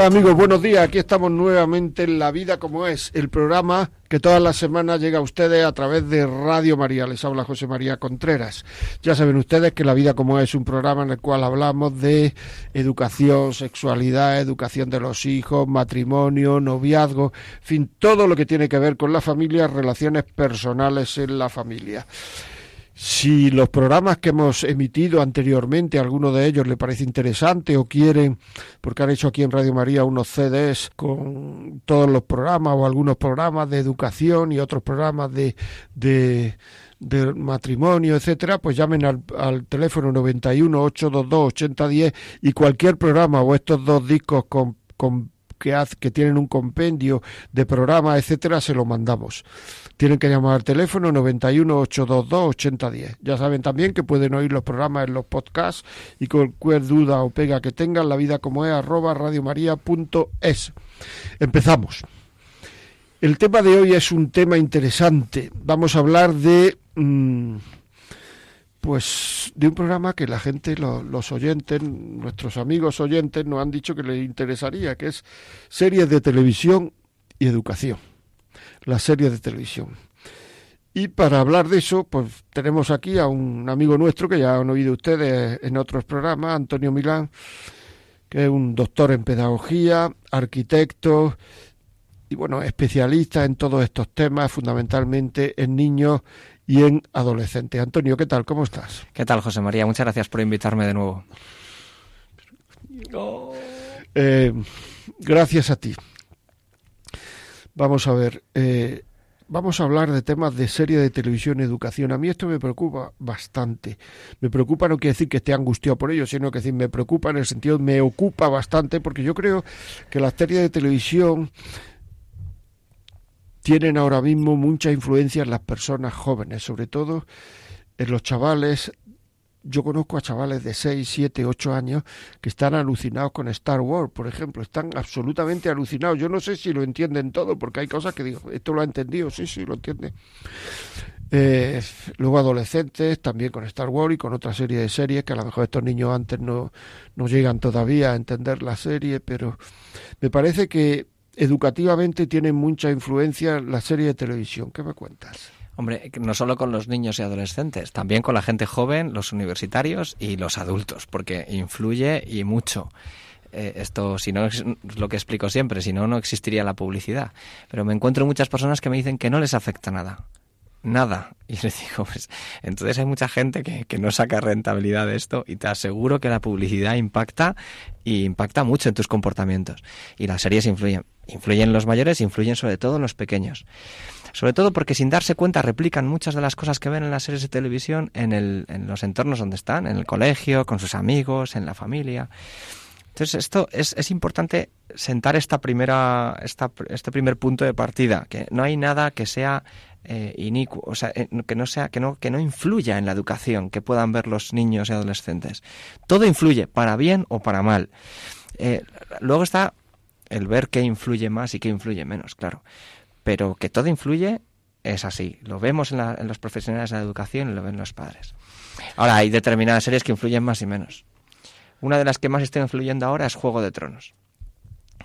Hola amigos, buenos días. Aquí estamos nuevamente en La Vida como es, el programa que todas las semanas llega a ustedes a través de Radio María. Les habla José María Contreras. Ya saben ustedes que La Vida como es un programa en el cual hablamos de educación, sexualidad, educación de los hijos, matrimonio, noviazgo, en fin, todo lo que tiene que ver con la familia, relaciones personales en la familia. Si los programas que hemos emitido anteriormente, alguno de ellos le parece interesante o quieren, porque han hecho aquí en Radio María unos CDs con todos los programas o algunos programas de educación y otros programas de, de, matrimonio, etcétera, pues llamen al, al teléfono 91 822 8010 y cualquier programa o estos dos discos con, con que, hace, que tienen un compendio de programas, etcétera, se lo mandamos. Tienen que llamar al teléfono 91 822 8010. Ya saben también que pueden oír los programas en los podcasts y cualquier duda o pega que tengan, la vida como es arroba radiomaria.es. Empezamos. El tema de hoy es un tema interesante. Vamos a hablar de mmm, pues de un programa que la gente, lo, los oyentes, nuestros amigos oyentes nos han dicho que les interesaría, que es series de televisión y educación. Las series de televisión. Y para hablar de eso, pues tenemos aquí a un amigo nuestro que ya han oído ustedes en otros programas, Antonio Milán, que es un doctor en pedagogía, arquitecto y bueno, especialista en todos estos temas, fundamentalmente en niños y en adolescentes. Antonio, ¿qué tal? ¿Cómo estás? ¿Qué tal, José María? Muchas gracias por invitarme de nuevo. Oh. Eh, gracias a ti. Vamos a ver, eh, vamos a hablar de temas de serie de televisión educación. A mí esto me preocupa bastante. Me preocupa no quiere decir que esté angustiado por ello, sino que decir, me preocupa en el sentido, me ocupa bastante, porque yo creo que las series de televisión tienen ahora mismo mucha influencia en las personas jóvenes, sobre todo en los chavales. Yo conozco a chavales de 6, 7, 8 años que están alucinados con Star Wars, por ejemplo, están absolutamente alucinados. Yo no sé si lo entienden todo, porque hay cosas que digo, esto lo ha entendido, sí, sí, lo entiende. Eh, luego adolescentes también con Star Wars y con otra serie de series que a lo mejor estos niños antes no, no llegan todavía a entender la serie, pero me parece que educativamente tienen mucha influencia la serie de televisión. ¿Qué me cuentas? Hombre, no solo con los niños y adolescentes, también con la gente joven, los universitarios y los adultos, porque influye y mucho. Eh, esto, si no es lo que explico siempre, si no, no existiría la publicidad. Pero me encuentro muchas personas que me dicen que no les afecta nada. Nada. Y les digo, pues, entonces hay mucha gente que, que no saca rentabilidad de esto y te aseguro que la publicidad impacta y impacta mucho en tus comportamientos. Y las series influyen. Influyen en los mayores, influyen sobre todo en los pequeños. Sobre todo porque sin darse cuenta replican muchas de las cosas que ven en las series de televisión en, el, en los entornos donde están, en el colegio, con sus amigos, en la familia. Entonces, esto es, es importante sentar esta primera, esta, este primer punto de partida, que no hay nada que sea eh, inicuo, o sea, eh, que no sea, que no, que no influya en la educación que puedan ver los niños y adolescentes. Todo influye, para bien o para mal. Eh, luego está el ver qué influye más y qué influye menos, claro. Pero que todo influye es así. Lo vemos en, la, en los profesionales de la educación y lo ven los padres. Ahora, hay determinadas series que influyen más y menos. Una de las que más está influyendo ahora es Juego de Tronos.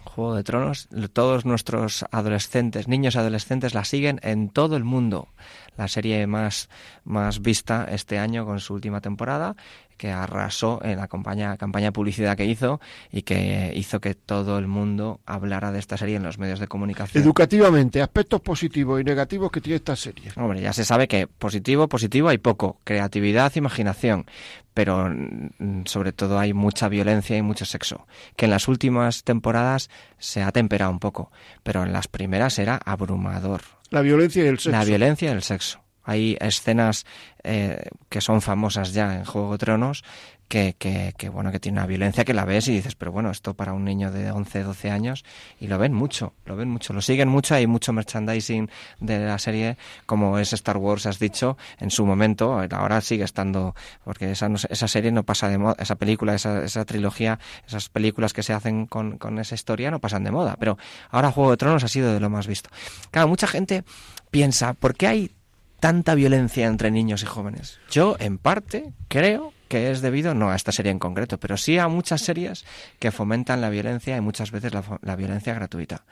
Juego de Tronos, todos nuestros adolescentes, niños adolescentes la siguen en todo el mundo. La serie más, más vista este año con su última temporada, que arrasó en la campaña, campaña de publicidad que hizo y que hizo que todo el mundo hablara de esta serie en los medios de comunicación. Educativamente, aspectos positivos y negativos que tiene esta serie. Hombre, ya se sabe que positivo, positivo hay poco, creatividad, imaginación, pero mm, sobre todo hay mucha violencia y mucho sexo, que en las últimas temporadas se ha temperado un poco, pero en las primeras era abrumador. La violencia y el sexo. La violencia y el sexo. Hay escenas eh, que son famosas ya en Juego de Tronos que, que, bueno que tiene una violencia que la ves y dices pero bueno esto para un niño de 11 12 años y lo ven mucho lo ven mucho lo siguen mucho. Hay mucho merchandising de la serie como es Star Wars has dicho en su momento ahora sigue estando porque esa esa serie no pasa de moda esa película esa, esa trilogía esas películas que se hacen con, con esa historia no pasan de moda pero ahora Juego de Tronos ha sido de lo más visto. Claro mucha gente piensa ¿por qué hay tanta violencia entre niños y jóvenes? Yo, en parte, creo es debido, no a esta serie en concreto, pero sí a muchas series que fomentan la violencia y muchas veces la, violencia gratuita.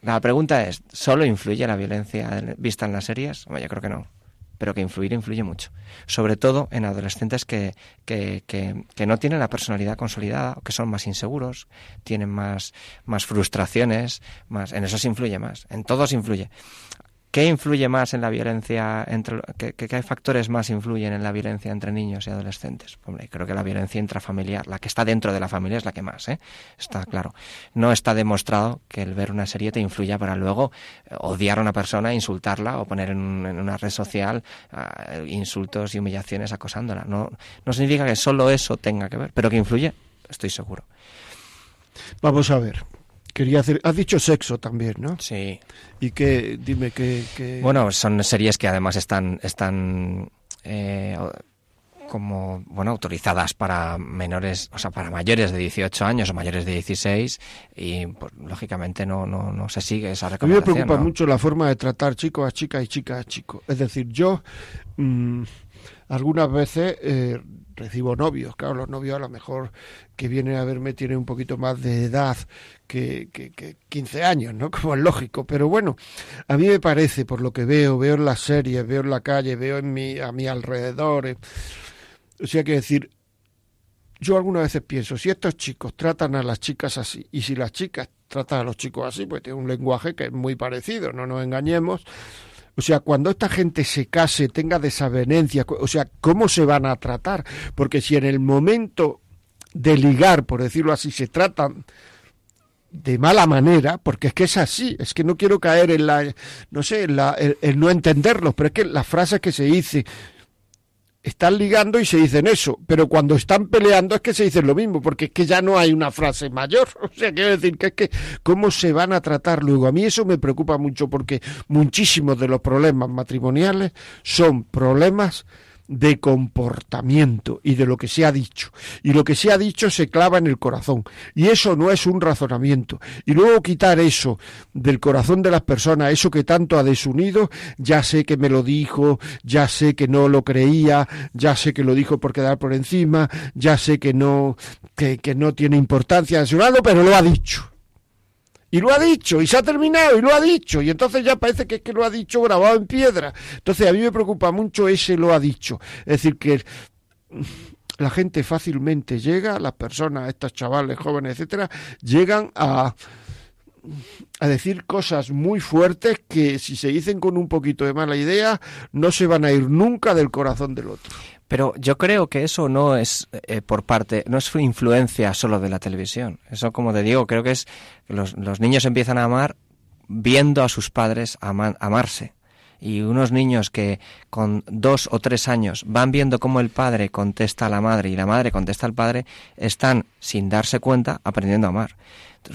La pregunta es, ¿solo influye la violencia vista en las series? Bueno, yo creo que no pero que influir influye mucho. Sobre todo en adolescentes que, que, que, no tienen la personalidad consolidada, que son más inseguros, tienen más, más frustraciones, más, en eso se influye más, en todos influye. ¿Qué influye más en la violencia entre qué, factores más influyen en la violencia entre niños y adolescentes? Hombre, creo que la violencia intrafamiliar, la que está dentro de la familia es la que más, ¿eh? Está claro. No está demostrado que el ver una serie te influya para luego eh, odiar a una persona, insultarla o poner en, una red social uh, insultos y humillaciones acosándola. No, no significa que solo eso tenga que ver, pero que influye, estoy seguro. Vamos a ver. Quería hacer, has dicho sexo también, ¿no? Sí. Y que, dime que, Bueno, son series que además están, están eh, como, bueno, autorizadas para menores, o sea, para mayores de 18 años o mayores de 16 y, pues, lógicamente no, no, no se sigue esa recomendación. A mí me preocupa mucho la forma de tratar chicos a chicas y chicas a chicos. Es decir, yo mmm, algunas veces eh, recibo novios. Claro, los novios a lo mejor que vienen a verme tienen un poquito más de edad que, que, 15 años, ¿no? Como es lógico. Pero bueno, a mí me parece, por lo que veo, veo en las series, veo en la calle, veo en mi, a mi alrededor. Eh, o sea, que decir, yo algunas veces pienso, si estos chicos tratan a las chicas así, y si las chicas tratan a los chicos así, pues tiene un lenguaje que es muy parecido, no nos engañemos, o sea, cuando esta gente se case, tenga desavenencias, o sea, ¿cómo se van a tratar? Porque si en el momento de ligar, por decirlo así, se tratan de mala manera, porque es que es así, es que no quiero caer en la, no sé, en, la, no entenderlos, pero es que las frases que se dice, están ligando y se dicen eso, pero cuando están peleando es que se dicen lo mismo, porque es que ya no hay una frase mayor. O sea, quiero decir que es que cómo se van a tratar luego. A mí eso me preocupa mucho porque muchísimos de los problemas matrimoniales son problemas de comportamiento y de lo que se ha dicho. Y lo que se ha dicho se clava en el corazón. Y eso no es un razonamiento. Y luego quitar eso del corazón de las personas, eso que tanto ha desunido, ya sé que me lo dijo, ya sé que no lo creía, ya sé que lo dijo por quedar por encima, ya sé que no, que, no tiene importancia en su lado, pero lo ha dicho. Y lo ha dicho, y se ha terminado, y lo ha dicho. Y entonces ya parece que es que lo ha dicho grabado en piedra. Entonces a mí me preocupa mucho ese lo ha dicho. Es decir, que la gente fácilmente llega, las personas, estos chavales jóvenes, etcétera, llegan a a decir cosas muy fuertes que si se dicen con un poquito de mala idea no se van a ir nunca del corazón del otro. Pero yo creo que eso no es eh, por parte, no es influencia solo de la televisión. Eso, como te digo, creo que es los, los niños empiezan a amar viendo a sus padres amarse. Y unos niños que con dos o tres años van viendo cómo el padre contesta a la madre y la madre contesta al padre, están, sin darse cuenta, aprendiendo a amar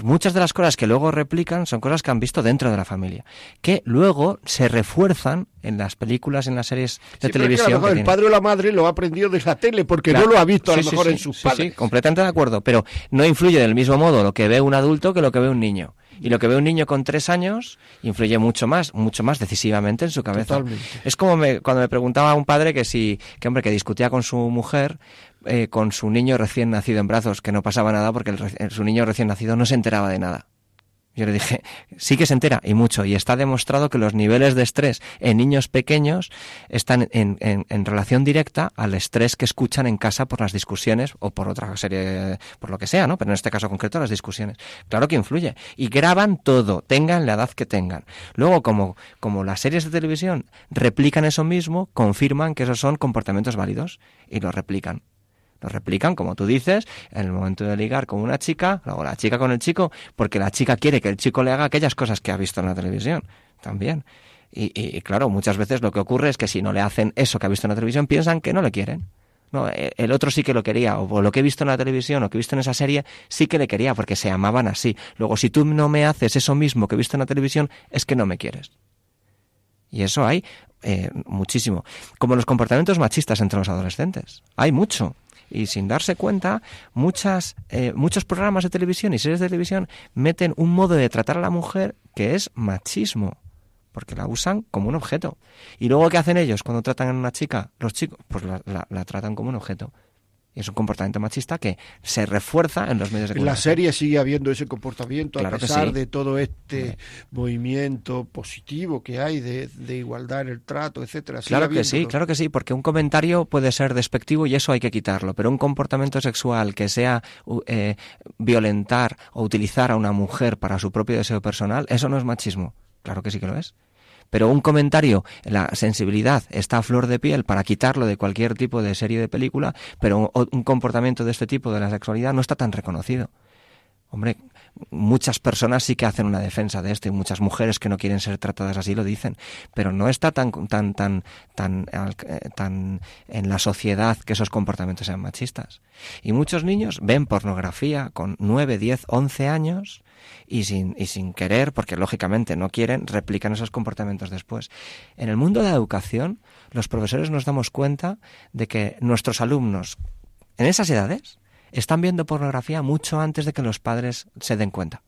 muchas de las cosas que luego replican son cosas que han visto dentro de la familia, que luego se refuerzan en las películas, en las series de televisión. el padre o la madre lo ha aprendido de la tele porque no lo ha visto a lo mejor en sus padres. Sí, completamente de acuerdo, pero no influye del mismo modo lo que ve un adulto que lo que ve un niño. Y lo que ve un niño con tres años influye mucho más, mucho más decisivamente en su cabeza. Es como cuando me preguntaba a un padre que si, que hombre, que discutía con su mujer eh, con su niño recién nacido en brazos, que no pasaba nada porque su niño recién nacido no se enteraba de nada. Yo le dije, sí que se entera, y mucho, y está demostrado que los niveles de estrés en niños pequeños están en, en, relación directa al estrés que escuchan en casa por las discusiones o por otra serie, por lo que sea, ¿no? Pero en este caso concreto las discusiones. Claro que influye. Y graban todo, tengan la edad que tengan. Luego, como, como las series de televisión replican eso mismo, confirman que esos son comportamientos válidos y lo replican. Lo replican, como tú dices, en el momento de ligar con una chica, luego la chica con el chico, porque la chica quiere que el chico le haga aquellas cosas que ha visto en la televisión. También. Y, claro, muchas veces lo que ocurre es que si no le hacen eso que ha visto en la televisión, piensan que no le quieren. No, e, el otro sí que lo quería, o lo que he visto en la televisión o que he visto en esa serie, sí que le quería, porque se amaban así. Luego, si tú no me haces eso mismo que he visto en la televisión, es que no me quieres. Y eso hay eh, muchísimo. Como los comportamientos machistas entre los adolescentes. Hay mucho y sin darse cuenta, muchas, eh, muchos programas de televisión y series de televisión meten un modo de tratar a la mujer que es machismo, porque la usan como un objeto. Y luego, ¿qué hacen ellos cuando tratan a una chica? Los chicos, pues la tratan como un objeto es un comportamiento machista que se refuerza en los medios de comunicación. En la serie sigue habiendo ese comportamiento a pesar de todo este movimiento positivo que hay de, igualdad en el trato, etcétera. Claro que sí, claro que sí, porque un comentario puede ser despectivo y eso hay que quitarlo, pero un comportamiento sexual que sea eh, violentar o utilizar a una mujer para su propio deseo personal, eso no es machismo. Claro que sí que lo es pero un comentario, la sensibilidad está a flor de piel para quitarlo de cualquier tipo de serie de película, pero un, comportamiento de este tipo de la sexualidad no está tan reconocido. Hombre, muchas personas sí que hacen una defensa de esto y muchas mujeres que no quieren ser tratadas así lo dicen, pero no está tan tan tan tan eh, tan en la sociedad que esos comportamientos sean machistas. Y muchos niños ven pornografía con 9, 10, 11 años y sin, y sin querer, porque lógicamente no quieren, replican esos comportamientos después. En el mundo de la educación, los profesores nos damos cuenta de que nuestros alumnos en esas edades están viendo pornografía mucho antes de que los padres se den cuenta.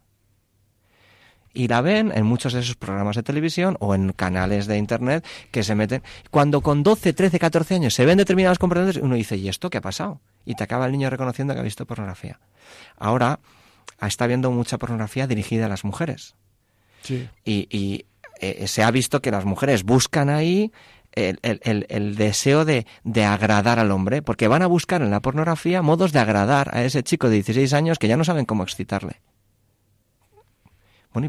Y la ven en muchos de esos programas de televisión o en canales de internet que se meten. Cuando con 12, 13, 14 años se ven determinados comportamientos, uno dice, ¿y esto qué ha pasado? Y te acaba el niño reconociendo que ha visto pornografía. Ahora, está habiendo mucha pornografía dirigida a las mujeres. Sí. Y, eh, se ha visto que las mujeres buscan ahí el, deseo de, agradar al hombre, porque van a buscar en la pornografía modos de agradar a ese chico de 16 años que ya no saben cómo excitarle. Bueno,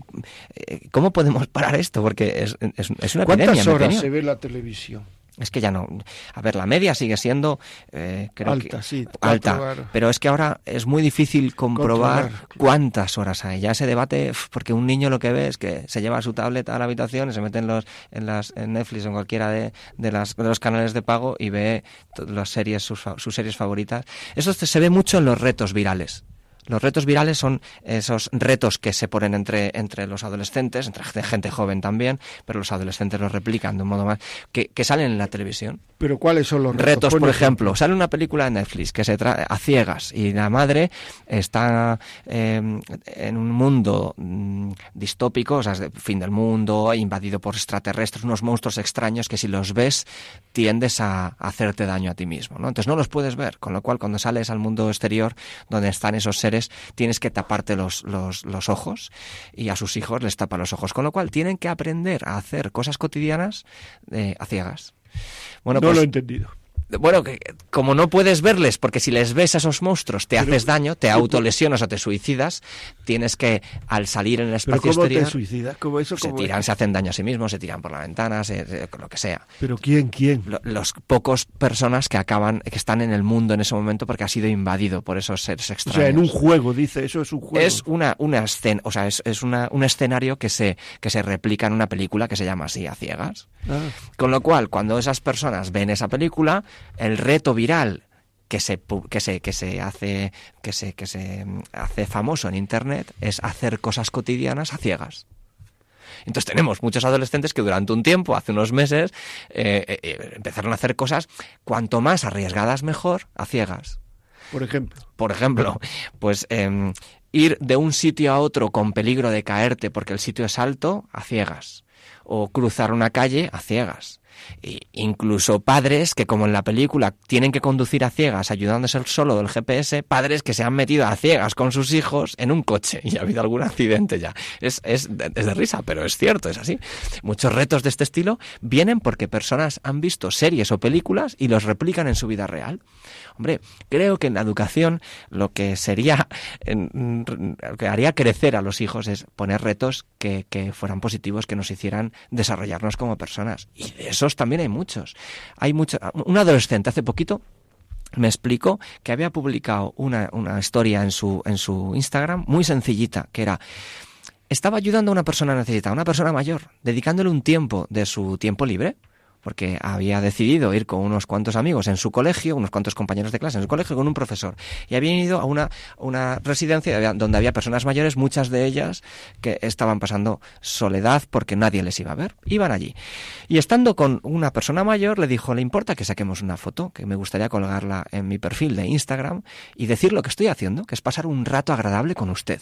eh, ¿cómo podemos parar esto? Porque es, es, una ¿Cuántas horas se ve la televisión? Es que ya no. A ver, la media sigue siendo eh, alta, sí, alta, pero es que ahora es muy difícil comprobar cuántas horas hay. Ya se debate porque un niño lo que ve es que se lleva su tableta a la habitación y se mete en los en las en Netflix o en cualquiera de, de, las, de los canales de pago y ve las series sus, sus series favoritas. Eso se ve mucho en los retos virales. Los retos virales son esos retos que se ponen entre, entre los adolescentes, entre gente joven también, pero los adolescentes los replican de un modo más, que, que salen en la televisión. ¿Pero cuáles son los retos? Retos, por ejemplo, sale una película de Netflix que se trae a ciegas y la madre está em, en un mundo mm, distópico, o sea, fin del mundo, invadido por extraterrestres, unos monstruos extraños que si los ves tiendes a, hacerte daño a ti mismo, ¿no? Entonces no los puedes ver, con lo cual cuando sales al mundo exterior donde están esos seres tienes que taparte los, los, ojos y a sus hijos les tapa los ojos. Con lo cual tienen que aprender a hacer cosas cotidianas eh, a ciegas. Bueno, no lo he pues entendido bueno, que como no puedes verles, porque si les ves a esos monstruos te haces daño, te autolesionas o te suicidas, tienes que, al salir en el espacio ¿Pero cómo te suicidas? ¿Cómo eso, se tiran, se hacen daño a sí mismos, se tiran por la ventana, lo que sea. ¿Pero quién, quién? los pocos personas que acaban, que están en el mundo en ese momento porque ha sido invadido por esos seres extraños. O sea, en un juego, dice, eso es un juego. Es una, una escena, o sea, es, es una, un escenario que se, que se replica en una película que se llama así, a ciegas. Ah. Con lo cual, cuando esas personas ven esa película, el reto viral que se, que se, que se hace que se, que se mm, hace famoso en internet es hacer cosas cotidianas a ciegas. Entonces tenemos muchos adolescentes que durante un tiempo, hace unos meses, eh, eh, eh, empezaron a hacer cosas cuanto más arriesgadas mejor, a ciegas. Por ejemplo. Por ejemplo, pues em, ir de un sitio a otro con peligro de caerte porque el sitio es alto, a ciegas. O cruzar una calle a ciegas E incluso padres que, como en la película, tienen que conducir a ciegas ayudándose solo del GPS, padres que se han metido a ciegas con sus hijos en un coche y ha habido algún accidente ya. Es, es, es de risa, pero es cierto, es así. Muchos retos de este estilo vienen porque personas han visto series o películas y los replican en su vida real. Hombre, creo que en la educación lo que sería, lo que haría crecer a los hijos es poner retos que, que fueran positivos, que nos hicieran desarrollarnos como personas. Y de esos también hay muchos. Hay mucho, un adolescente hace poquito me explicó que había publicado una, una historia en su, en su Instagram muy sencillita, que era estaba ayudando a una persona necesitada, una persona mayor, dedicándole un tiempo de su tiempo libre porque había decidido ir con unos cuantos amigos en su colegio, unos cuantos compañeros de clase en su colegio, con un profesor. Y habían ido a una, una residencia donde había personas mayores, muchas de ellas que estaban pasando soledad porque nadie les iba a ver. Iban allí. Y estando con una persona mayor, le dijo, ¿le importa que saquemos una foto? Que me gustaría colgarla en mi perfil de Instagram y decir lo que estoy haciendo, que es pasar un rato agradable con usted.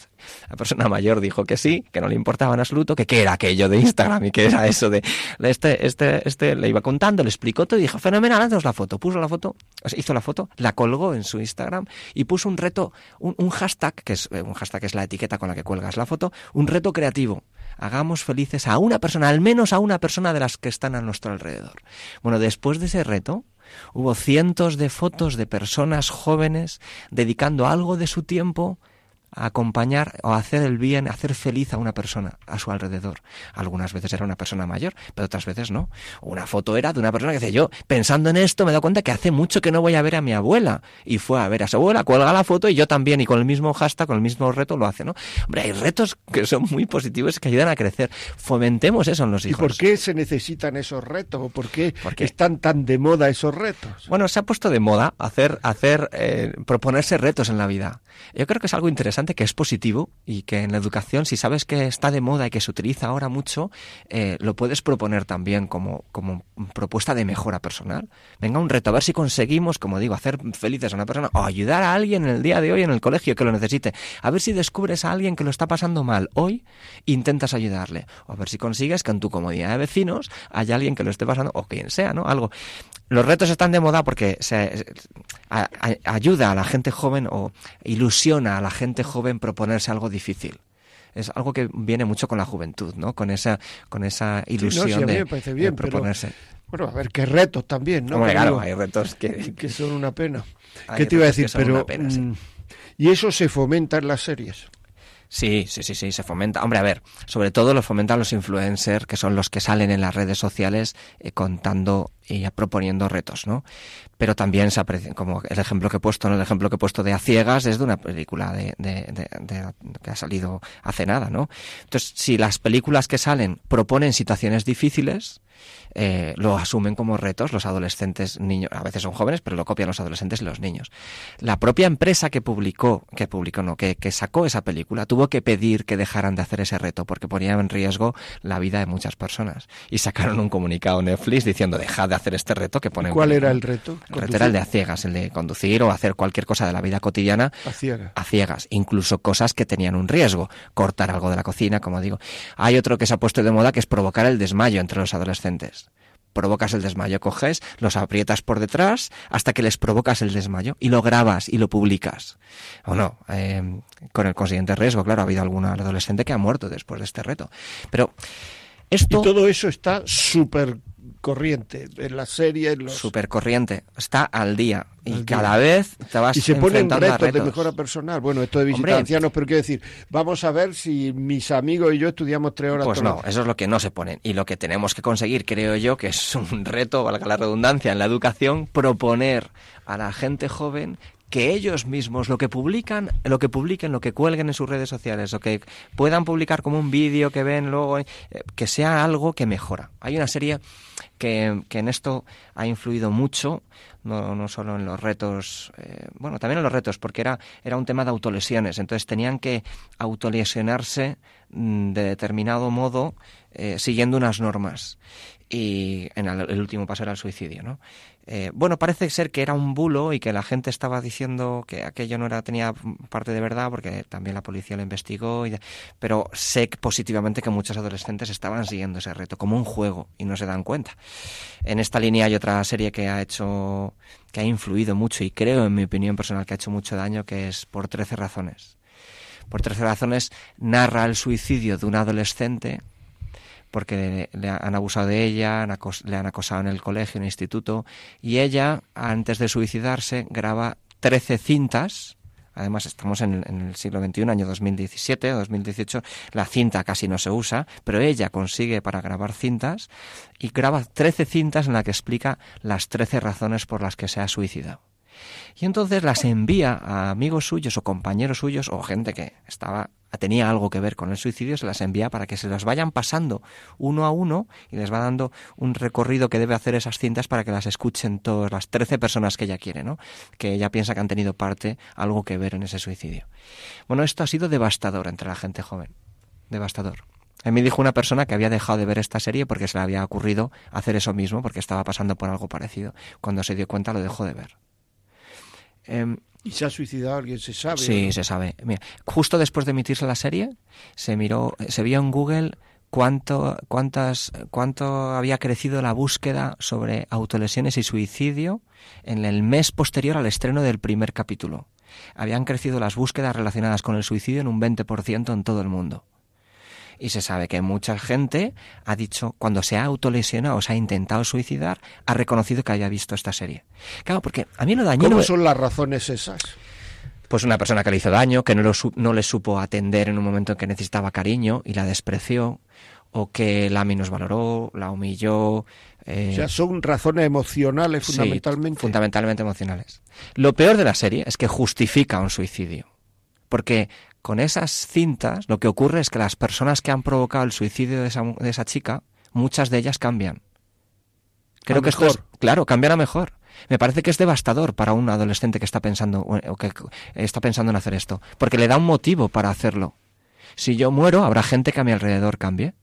La persona mayor dijo que sí, que no le importaba en absoluto, que qué era aquello de Instagram y qué era eso de este, este, este, iba contando, le explicó todo y dijo, fenomenal, haznos la foto. Puso la foto, hizo la foto, la colgó en su Instagram y puso un reto, un, hashtag, que es eh, un hashtag que es la etiqueta con la que cuelgas la foto, un reto creativo. Hagamos felices a una persona, al menos a una persona de las que están a nuestro alrededor. Bueno, después de ese reto, hubo cientos de fotos de personas jóvenes dedicando algo de su tiempo acompañar o hacer el bien, hacer feliz a una persona a su alrededor. Algunas veces era una persona mayor, pero otras veces no. Una foto era de una persona que dice, yo pensando en esto me he dado cuenta que hace mucho que no voy a ver a mi abuela. Y fue a ver a su abuela, cuelga la foto y yo también, y con el mismo hashtag, con el mismo reto lo hace, ¿no? Hombre, hay retos que son muy positivos que ayudan a crecer. Fomentemos eso en los hijos. ¿Y por qué se necesitan esos retos? ¿O por qué, están tan de moda esos retos? Bueno, se ha puesto de moda hacer, hacer, eh, proponerse retos en la vida. Yo creo que es algo interesante que es positivo y que en la educación, si sabes que está de moda y que se utiliza ahora mucho, eh, lo puedes proponer también como, como propuesta de mejora personal. Venga, un reto, a ver si conseguimos, como digo, hacer felices a una persona o ayudar a alguien en el día de hoy en el colegio que lo necesite. A ver si descubres a alguien que lo está pasando mal hoy, intentas ayudarle. O a ver si consigues que en tu comunidad de vecinos haya alguien que lo esté pasando, o quien sea, ¿no? Algo. Los retos están de moda porque se, ayuda a la gente joven o ilusiona a la gente joven proponerse algo difícil es algo que viene mucho con la juventud, ¿no? Con esa, con esa ilusión de, proponerse. bueno, a ver qué retos también, ¿no? claro, hay retos que, que son una pena. ¿Qué te iba a decir? Pero mm, y eso se fomenta en las series. Sí, sí, sí, sí, se fomenta. Hombre, a ver, sobre todo lo fomentan los influencers, que son los que salen en las redes sociales eh, contando y proponiendo retos, ¿no? Pero también se aprecia, como el ejemplo que he puesto, ¿no? el ejemplo que he puesto de A Ciegas es de una película de, de, de, que ha salido hace nada, ¿no? Entonces, si las películas que salen proponen situaciones difíciles, eh, lo asumen como retos los adolescentes, niños, a veces son jóvenes, pero lo copian los adolescentes y los niños. La propia empresa que publicó, que publicó no, que, que sacó esa película, tuvo que pedir que dejaran de hacer ese reto porque ponía en riesgo la vida de muchas personas. Y sacaron un comunicado Netflix diciendo dejad de hacer este reto que pone. ¿Cuál era el reto? El reto era el de a ciegas, el de conducir o hacer cualquier cosa de la vida cotidiana a ciegas. A ciegas, incluso cosas que tenían un riesgo, cortar algo de la cocina, como digo. Hay otro que se ha puesto de moda que es provocar el desmayo entre los adolescentes provocas el desmayo, coges, los aprietas por detrás hasta que les provocas el desmayo y lo grabas y lo publicas. O no, eh, con el consiguiente riesgo, claro, ha habido algún adolescente que ha muerto después de este reto. Pero esto... Y todo eso está súper corriente en la serie. En los... Super corriente, está al día y cada vez te vas Y se ponen retos, de mejora personal. Bueno, esto de visitar ancianos, pero quiero decir, vamos a ver si mis amigos y yo estudiamos tres horas. Pues no, eso es lo que no se ponen. Y lo que tenemos que conseguir, creo yo, que es un reto, valga la redundancia, en la educación, proponer a la gente joven que ellos mismos lo que publican, lo que publiquen, lo que cuelguen en sus redes sociales, o que puedan publicar como un vídeo que ven luego, eh, que sea algo que mejora. Hay una serie que, que en esto ha influido mucho, no, no solo en los retos, eh, bueno, también en los retos, porque era, era un tema de autolesiones, entonces tenían que autolesionarse mm, de determinado modo eh, siguiendo unas normas y en el, último paso era el suicidio, ¿no? Eh, bueno, parece ser que era un bulo y que la gente estaba diciendo que aquello no era tenía parte de verdad porque también la policía lo investigó, pero sé positivamente que muchos adolescentes estaban siguiendo ese reto como un juego y no se dan cuenta. En esta línea hay otra serie que ha hecho que ha influido mucho y creo en mi opinión personal que ha hecho mucho daño que es por 13 razones. Por 13 razones narra el suicidio de un adolescente porque le, han abusado de ella, le han acosado en el colegio, en el instituto, y ella, antes de suicidarse, graba 13 cintas. Además, estamos en, el siglo XXI, año 2017 o 2018, la cinta casi no se usa, pero ella consigue para grabar cintas y graba 13 cintas en las que explica las 13 razones por las que se ha suicidado. Y entonces las envía a amigos suyos o compañeros suyos o gente que estaba tenía algo que ver con el suicidio, se las envía para que se las vayan pasando uno a uno y les va dando un recorrido que debe hacer esas cintas para que las escuchen todas las 13 personas que ella quiere, ¿no? Que ella piensa que han tenido parte, algo que ver en ese suicidio. Bueno, esto ha sido devastador entre la gente joven. Devastador. A mí dijo una persona que había dejado de ver esta serie porque se le había ocurrido hacer eso mismo, porque estaba pasando por algo parecido. Cuando se dio cuenta lo dejó de ver. Em, ¿Y se ha suicidado alguien? ¿Se sabe? Sí, se sabe. Mira, justo después de emitirse la serie, se miró, se vio en Google cuánto, cuántas, cuánto había crecido la búsqueda sobre autolesiones y suicidio en el mes posterior al estreno del primer capítulo. Habían crecido las búsquedas relacionadas con el suicidio en un 20% en todo el mundo y se sabe que mucha gente ha dicho, cuando se ha autolesionado o se ha intentado suicidar, ha reconocido que haya visto esta serie. Claro, porque a mí lo dañino... ¿Cómo son las razones esas? Pues una persona que le hizo daño, que no, no le supo atender en un momento en que necesitaba cariño y la despreció, o que la minusvaloró, la humilló. Eh, o sea, son razones emocionales fundamentalmente. fundamentalmente emocionales. Lo peor de la serie es que justifica un suicidio. Porque con esas cintas lo que ocurre es que las personas que han provocado el suicidio de esa, de esa chica, muchas de ellas cambian. Creo que esto es, claro, cambian a mejor. Me parece que es devastador para un adolescente que está pensando o que está pensando en hacer esto, porque le da un motivo para hacerlo. Si yo muero, habrá gente que a mi alrededor cambie.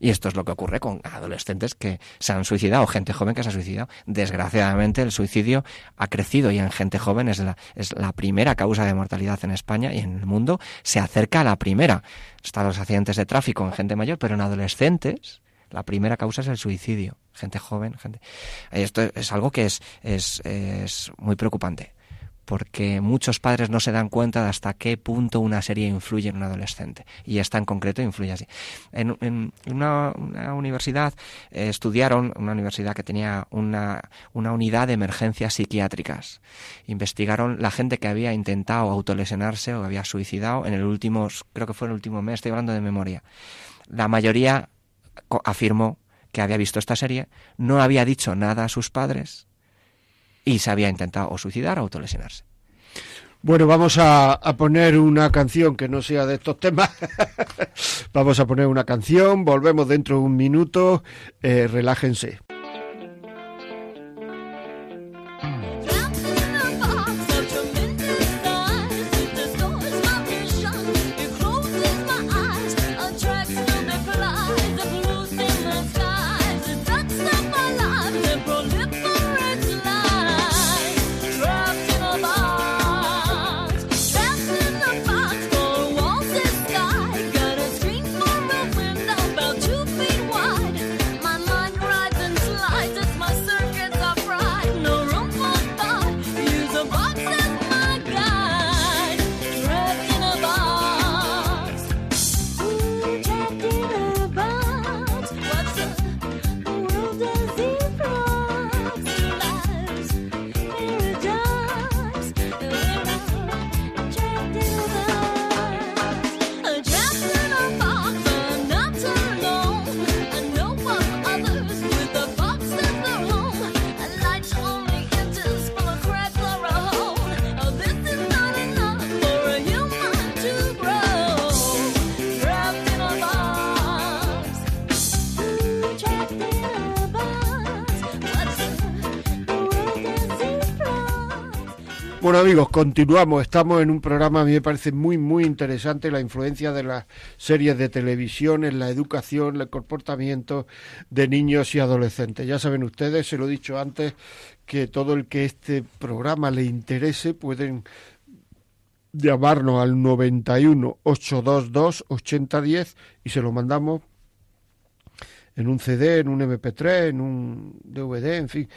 Y esto es lo que ocurre con adolescentes que se han suicidado, gente joven que se ha suicidado. Desgraciadamente el suicidio ha crecido y en gente joven es la, es la primera causa de mortalidad en España y en el mundo se acerca a la primera. Están los accidentes de tráfico en gente mayor, pero en adolescentes la primera causa es el suicidio. Gente joven, gente. Esto es algo que es, es, es muy preocupante porque muchos padres no se dan cuenta de hasta qué punto una serie influye en un adolescente. Y esta en concreto influye así. En, una, universidad eh, estudiaron, una universidad que tenía una, una unidad de emergencias psiquiátricas. Investigaron la gente que había intentado autolesionarse o había suicidado en el último, creo que fue en el último mes, estoy hablando de memoria. La mayoría afirmó que había visto esta serie, no había dicho nada a sus padres y se había intentado o suicidar o autolesionarse. Bueno, vamos a, poner una canción que no sea de estos temas. vamos a poner una canción, volvemos dentro de un minuto, eh, relájense. Continuamos. Estamos en un programa, a mí me parece muy, muy interesante la influencia de las series de televisión en la educación, el comportamiento de niños y adolescentes. Ya saben ustedes, se lo he dicho antes, que todo el que este programa le interese pueden llamarnos al 91 822 8010 y se lo mandamos en un CD, en un MP3, en un DVD, en fin,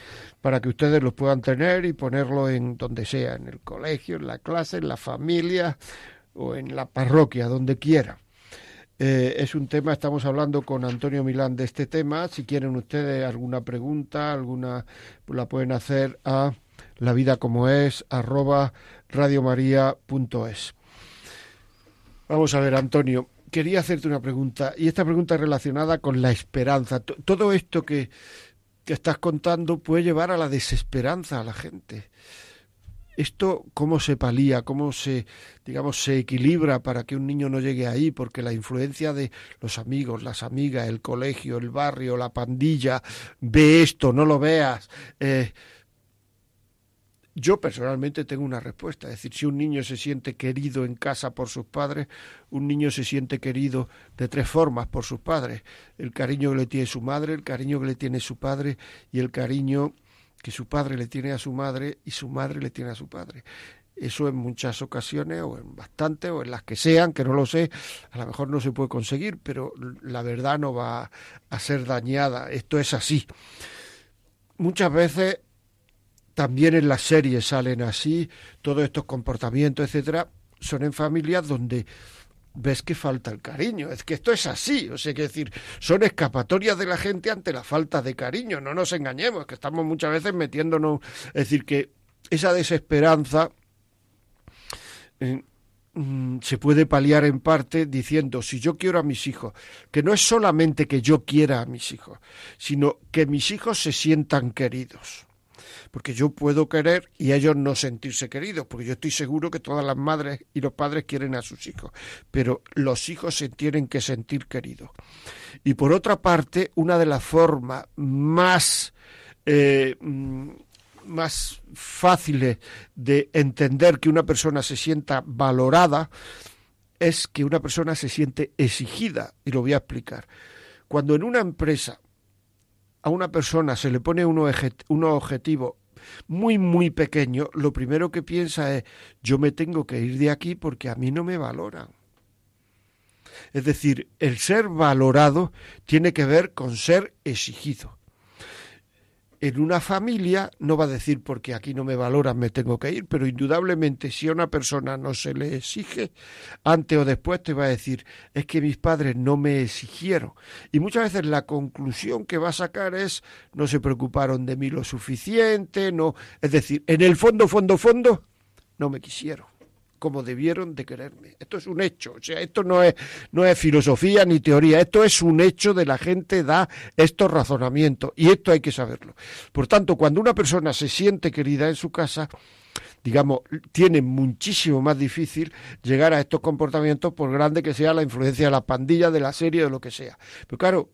para que ustedes los puedan tener y ponerlo en donde sea, en el colegio, en la clase, en la familia o en la parroquia, donde quiera. Eh, es un tema, estamos hablando con Antonio Milán de este tema. Si quieren ustedes alguna pregunta, alguna, la pueden hacer a la vida como es, arroba radiomaria.es. Vamos a ver, Antonio, quería hacerte una pregunta, y esta pregunta relacionada con la esperanza. Todo esto que, que estás contando puede llevar a la desesperanza a la gente. ¿Esto cómo se palía, cómo se, digamos, se equilibra para que un niño no llegue ahí? Porque la influencia de los amigos, las amigas, el colegio, el barrio, la pandilla, ve esto, no lo veas. Eh, yo personalmente tengo una respuesta, es decir, si un niño se siente querido en casa por sus padres, un niño se siente querido de tres formas por sus padres. El cariño que le tiene su madre, el cariño que le tiene su padre y el cariño que su padre le tiene a su madre y su madre le tiene a su padre. Eso en muchas ocasiones, o en bastantes, o en las que sean, que no lo sé, a lo mejor no se puede conseguir, pero la verdad no va a ser dañada. Esto es así. Muchas veces también en las series salen así, todos estos comportamientos, etcétera, son en familias donde ves que falta el cariño. Es que esto es así. O sea, que decir, son escapatorias de la gente ante la falta de cariño. No nos engañemos, que estamos muchas veces metiéndonos. Es decir, que esa desesperanza eh, mm, se puede paliar en parte diciendo, si yo quiero a mis hijos, que no es solamente que yo quiera a mis hijos, sino que mis hijos se sientan queridos porque yo puedo querer y ellos no sentirse queridos, porque yo estoy seguro que todas las madres y los padres quieren a sus hijos, pero los hijos se tienen que sentir queridos. Y por otra parte, una de las formas más eh, mm, más fáciles de entender que una persona se sienta valorada es que una persona se siente exigida, y lo voy a explicar. Cuando en una empresa a una persona se le pone un objetivo muy, muy pequeño, lo primero que piensa es, yo me tengo que ir de aquí porque a mí no me valoran. Es decir, el ser valorado tiene que ver con ser exigido en una familia no va a decir porque aquí no me valoran me tengo que ir, pero indudablemente si a una persona no se le exige, antes o después te va a decir es que mis padres no me exigieron. Y muchas veces la conclusión que va a sacar es no se preocuparon de mí lo suficiente, no, es decir, en el fondo, fondo, fondo, no me quisieron como debieron de quererme. Esto es un hecho, o sea, esto no es, no es filosofía ni teoría, esto es un hecho de la gente da estos razonamientos y esto hay que saberlo. Por tanto, cuando una persona se siente querida en su casa, digamos, tiene muchísimo más difícil llegar a estos comportamientos por grande que sea la influencia de la pandilla, de la serie, de lo que sea. Pero claro,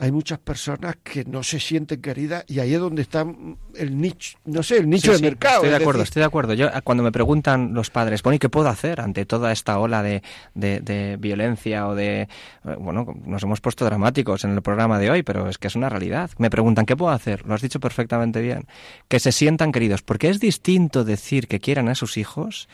hay muchas personas que no se sienten queridas y ahí es donde está el nicho, no sé, el nicho de mercado. Estoy de acuerdo, estoy de acuerdo. Yo cuando me preguntan los padres, bueno, ¿y qué puedo hacer ante toda esta ola de, de, violencia o de, eh, bueno, nos hemos puesto dramáticos en el programa de hoy, pero es que es una realidad. Me preguntan, ¿qué puedo hacer? Lo has dicho perfectamente bien. Que se sientan queridos, porque es distinto decir que quieran a sus hijos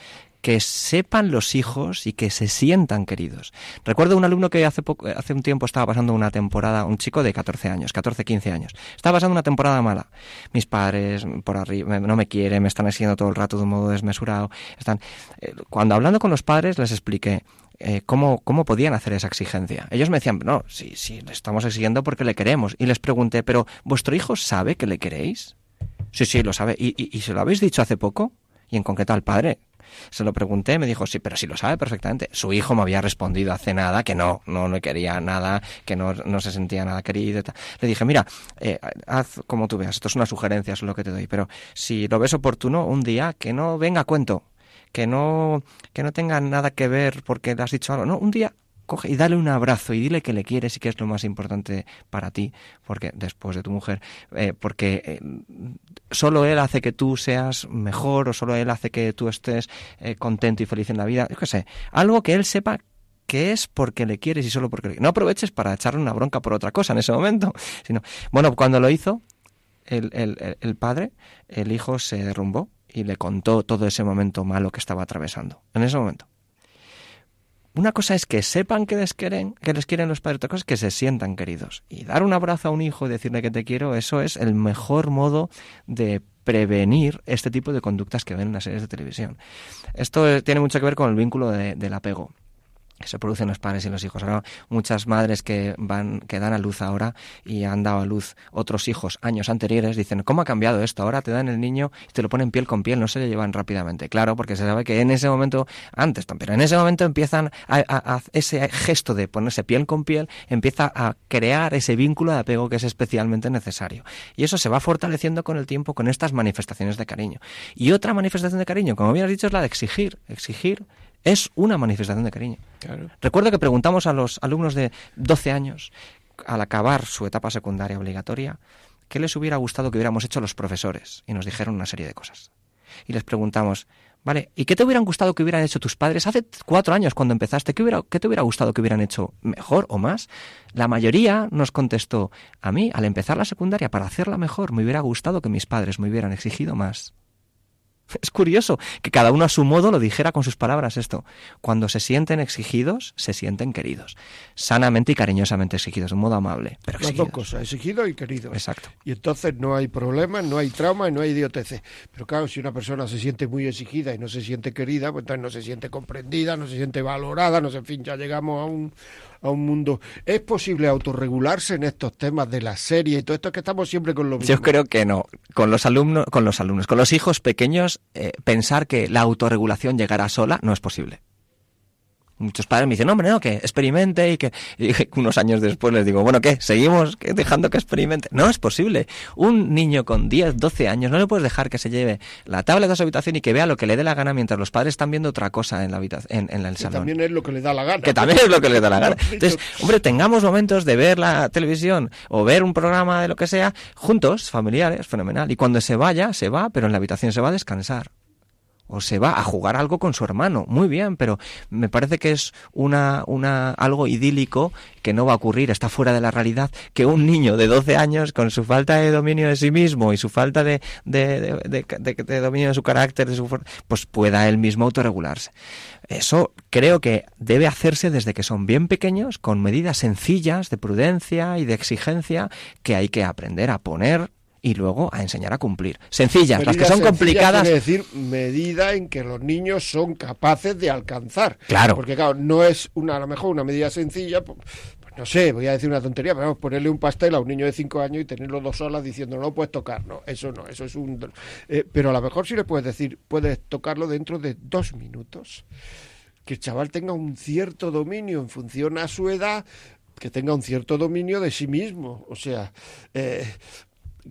que sepan los hijos y que se sientan queridos. Recuerdo un alumno que hace, poco, hace un tiempo estaba pasando una temporada, un chico de 14 años, 14, 15 años. Estaba pasando una temporada mala. Mis padres por arriba no me quieren, me están exigiendo todo el rato de un modo desmesurado. Están, eh, cuando hablando con los padres les expliqué, eh, cómo, cómo podían hacer esa exigencia. Ellos me decían, no, sí, sí, le estamos exigiendo porque le queremos. Y les pregunté, pero ¿vuestro hijo sabe que le queréis? Sí, sí, lo sabe. ¿Y, y, y se lo habéis dicho hace poco? Y en concreto al padre, se lo pregunté, me dijo, sí, pero si lo sabe perfectamente. Su hijo me había respondido hace nada que no, no le quería nada, que no, no se sentía nada querido. Le dije, mira, eh, haz como tú veas, esto es una sugerencia, es lo que te doy, pero si lo ves oportuno, un día que no venga a cuento, que no, que no tenga nada que ver porque le has dicho algo, no, un día coge y dale un abrazo y dile que le quieres y que es lo más importante para ti, porque después de tu mujer, eh, porque eh, solo él hace que tú seas mejor o solo él hace que tú estés eh, contento y feliz en la vida, yo qué sé, algo que él sepa que es porque le quieres y solo porque le... No aproveches para echarle una bronca por otra cosa en ese momento, sino, bueno, cuando lo hizo el, el, el padre, el hijo se derrumbó y le contó todo ese momento malo que estaba atravesando, en ese momento. Una cosa es que sepan que les quieren, que les quieren los padres, otra cosa es que se sientan queridos. Y dar un abrazo a un hijo y decirle que te quiero, eso es el mejor modo de prevenir este tipo de conductas que ven en las series de televisión. Esto tiene mucho que ver con el vínculo del apego se producen los padres y los hijos. Ahora muchas madres que van que dan a luz ahora y han dado a luz otros hijos años anteriores dicen cómo ha cambiado esto. Ahora te dan el niño y te lo ponen piel con piel, no se lo llevan rápidamente. Claro, porque se sabe que en ese momento antes, pero en ese momento empiezan a, ese gesto de ponerse piel con piel empieza a crear ese vínculo de apego que es especialmente necesario y eso se va fortaleciendo con el tiempo con estas manifestaciones de cariño. Y otra manifestación de cariño, como bien has dicho, es la de exigir, exigir es una manifestación de cariño. Recuerdo que preguntamos a los alumnos de 12 años, al acabar su etapa secundaria obligatoria, qué les hubiera gustado que hubiéramos hecho los profesores. Y nos dijeron una serie de cosas. Y les preguntamos, vale, ¿y qué te hubieran gustado que hubieran hecho tus padres hace cuatro años cuando empezaste? ¿Qué, hubiera, qué te hubiera gustado que hubieran hecho mejor o más? La mayoría nos contestó, a mí, al empezar la secundaria, para hacerla mejor, me hubiera gustado que mis padres me hubieran exigido más. Es curioso que cada uno a su modo lo dijera con sus palabras esto. Cuando se sienten exigidos, se sienten queridos. Sanamente y cariñosamente exigidos, de un modo amable. Pero Las dos cosas, exigido y querido. Exacto. Y entonces no hay problema, no hay trauma y no hay idioteces. Pero claro, si una persona se siente muy exigida y no se siente querida, pues entonces no se siente comprendida, no se siente valorada, no sé, en fin, ya llegamos a un, a un mundo. ¿Es posible autorregularse en estos temas de la serie y todo esto que estamos siempre con los Yo creo que no. Con los alumnos, con los alumnos, con los hijos pequeños, eh, pensar que la autorregulación llegará sola no es posible. Muchos padres me dicen, hombre, no, que experimente y que unos años después les digo, bueno, ¿qué? ¿Seguimos dejando que experimente? No es posible. Un niño con 10, 12 años no le puedes dejar que se lleve la tablet a su habitación y que vea lo que le dé la gana mientras los padres están viendo otra cosa en la habitación, en, el salón. Que también es lo que le da la gana. Que también es lo que le da la gana. Entonces, hombre, tengamos momentos de ver la televisión o ver un programa de lo que sea juntos, familiares, fenomenal. Y cuando se vaya, se va, pero en la habitación se va a descansar o se va a jugar algo con su hermano. Muy bien, pero me parece que es una, una, algo idílico que no va a ocurrir, está fuera de la realidad, que un niño de 12 años, con su falta de dominio de sí mismo y su falta de, de, de, dominio de su carácter, de su, pues pueda él mismo autorregularse. Eso creo que debe hacerse desde que son bien pequeños, con medidas sencillas de prudencia y de exigencia que hay que aprender a poner y luego a enseñar a cumplir. Sencillas, las que son complicadas. Quiere decir, medida en que los niños son capaces de alcanzar. Claro. Porque, claro, no es una, a lo mejor una medida sencilla, pues, pues no sé, voy a decir una tontería, pero vamos, ponerle un pastel a un niño de 5 años y tenerlo dos horas diciendo no puedes tocar, no, eso no, eso es un... Eh, pero a lo mejor sí le puedes decir, puedes tocarlo dentro de dos minutos. Que el chaval tenga un cierto dominio en función a su edad, que tenga un cierto dominio de sí mismo. O sea, eh,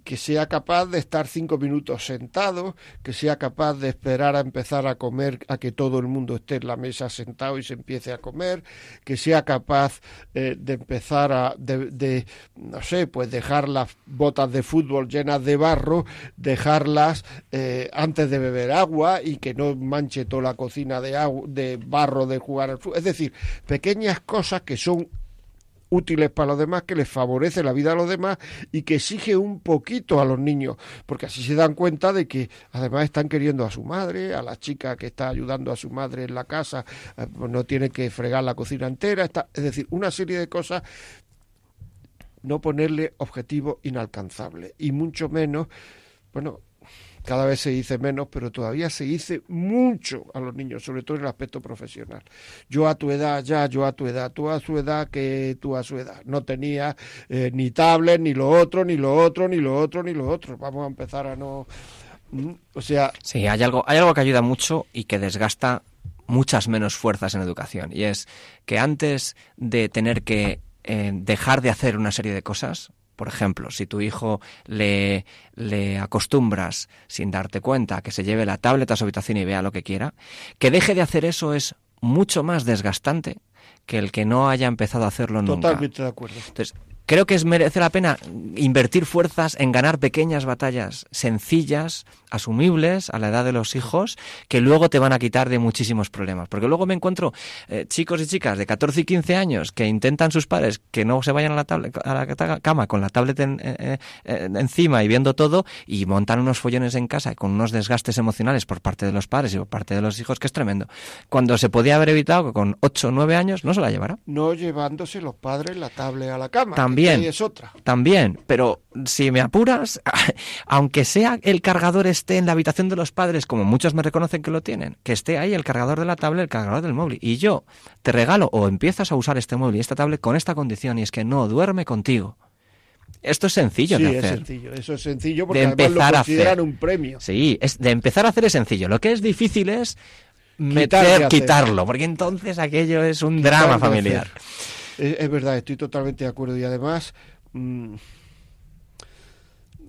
que sea capaz de estar cinco minutos sentado, que sea capaz de esperar a empezar a comer, a que todo el mundo esté en la mesa sentado y se empiece a comer, que sea capaz eh, de empezar a, de, no sé, pues dejar las botas de fútbol llenas de barro, dejarlas eh, antes de beber agua y que no manche toda la cocina de, agua, de barro de jugar al fútbol. Es decir, pequeñas cosas que son útiles para los demás, que les favorece la vida a los demás y que exige un poquito a los niños, porque así se dan cuenta de que además están queriendo a su madre, a la chica que está ayudando a su madre en la casa, eh, pues no tiene que fregar la cocina entera, es decir, una serie de cosas no ponerle objetivos inalcanzables y mucho menos, bueno, cada vez se dice menos, pero todavía se dice mucho a los niños, sobre todo en el aspecto profesional. Yo a tu edad, ya, yo a tu edad, tú a su edad, que tú a su edad. No tenía eh, ni tablet, ni lo otro, ni lo otro, ni lo otro, ni lo otro. Vamos a empezar a no... Mm, o sea... Sí, hay algo, hay algo que ayuda mucho y que desgasta muchas menos fuerzas en educación. Y es que antes de tener que eh, dejar de hacer una serie de cosas, por ejemplo, si tu hijo le, le acostumbras sin darte cuenta que se lleve la tablet a su habitación y vea lo que quiera, que deje de hacer eso es mucho más desgastante que el que no haya empezado a hacerlo nunca. Totalmente de acuerdo. Entonces, creo que es merece la pena invertir fuerzas en ganar pequeñas batallas sencillas, asumibles a la edad de los hijos, que luego te van a quitar de muchísimos problemas. Porque luego me encuentro eh, chicos y chicas de 14 y 15 años que intentan sus padres que no se vayan a la, tablet, a la cama con la tablet en, eh, eh, encima y viendo todo y montan unos follones en casa con unos desgastes emocionales por parte de los padres y por parte de los hijos que es tremendo. Cuando se podía haber evitado que con 8 o 9 años no se la llevara. No llevándose los padres la tablet a la cama. También. Es otra. También, pero si me apuras, aunque sea el cargador esté en la habitación de los padres, como muchos me reconocen que lo tienen, que esté ahí el cargador de la tablet, el cargador del móvil, y yo te regalo o empiezas a usar este móvil y esta tablet con esta condición, y es que no duerme contigo. Esto es sencillo sí, de hacer. es sencillo. Eso es sencillo porque de empezar lo a hacer. un premio. Sí, es, de empezar a hacer es sencillo. Lo que es difícil es meter, quitarlo, porque entonces aquello es un drama familiar. Es, verdad, estoy totalmente de acuerdo. Y además, mmm,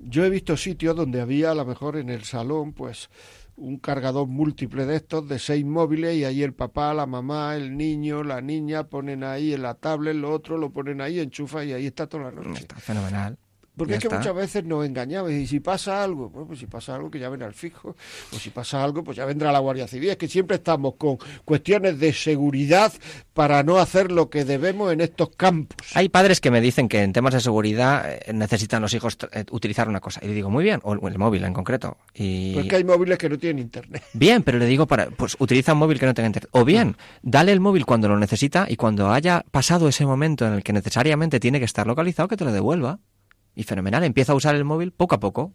yo he visto sitios donde había a lo mejor en el salón, pues un cargador múltiple de estos, de seis móviles, y ahí el papá, la mamá, el niño, la niña ponen ahí en la tablet, lo otro lo ponen ahí, enchufa y ahí está toda la noche. Está fenomenal. Porque Ya es que está. muchas veces nos engañamos y si pasa algo, bueno, pues si pasa algo que ya vendrá el fijo, o si pasa algo, pues ya vendrá la Guardia Civil. Es que siempre estamos con cuestiones de seguridad para no hacer lo que debemos en estos campos. Hay padres que me dicen que en temas de seguridad eh, necesitan los hijos eh, utilizar una cosa. Y le digo, muy bien, o el, el móvil en concreto. Y... Porque hay móviles que no tienen internet. Bien, pero le digo, para, pues utiliza un móvil que no tenga internet. O bien, dale el móvil cuando lo necesita y cuando haya pasado ese momento en el que necesariamente tiene que estar localizado, que te lo devuelva. Y fenomenal, empieza a usar el móvil poco a poco.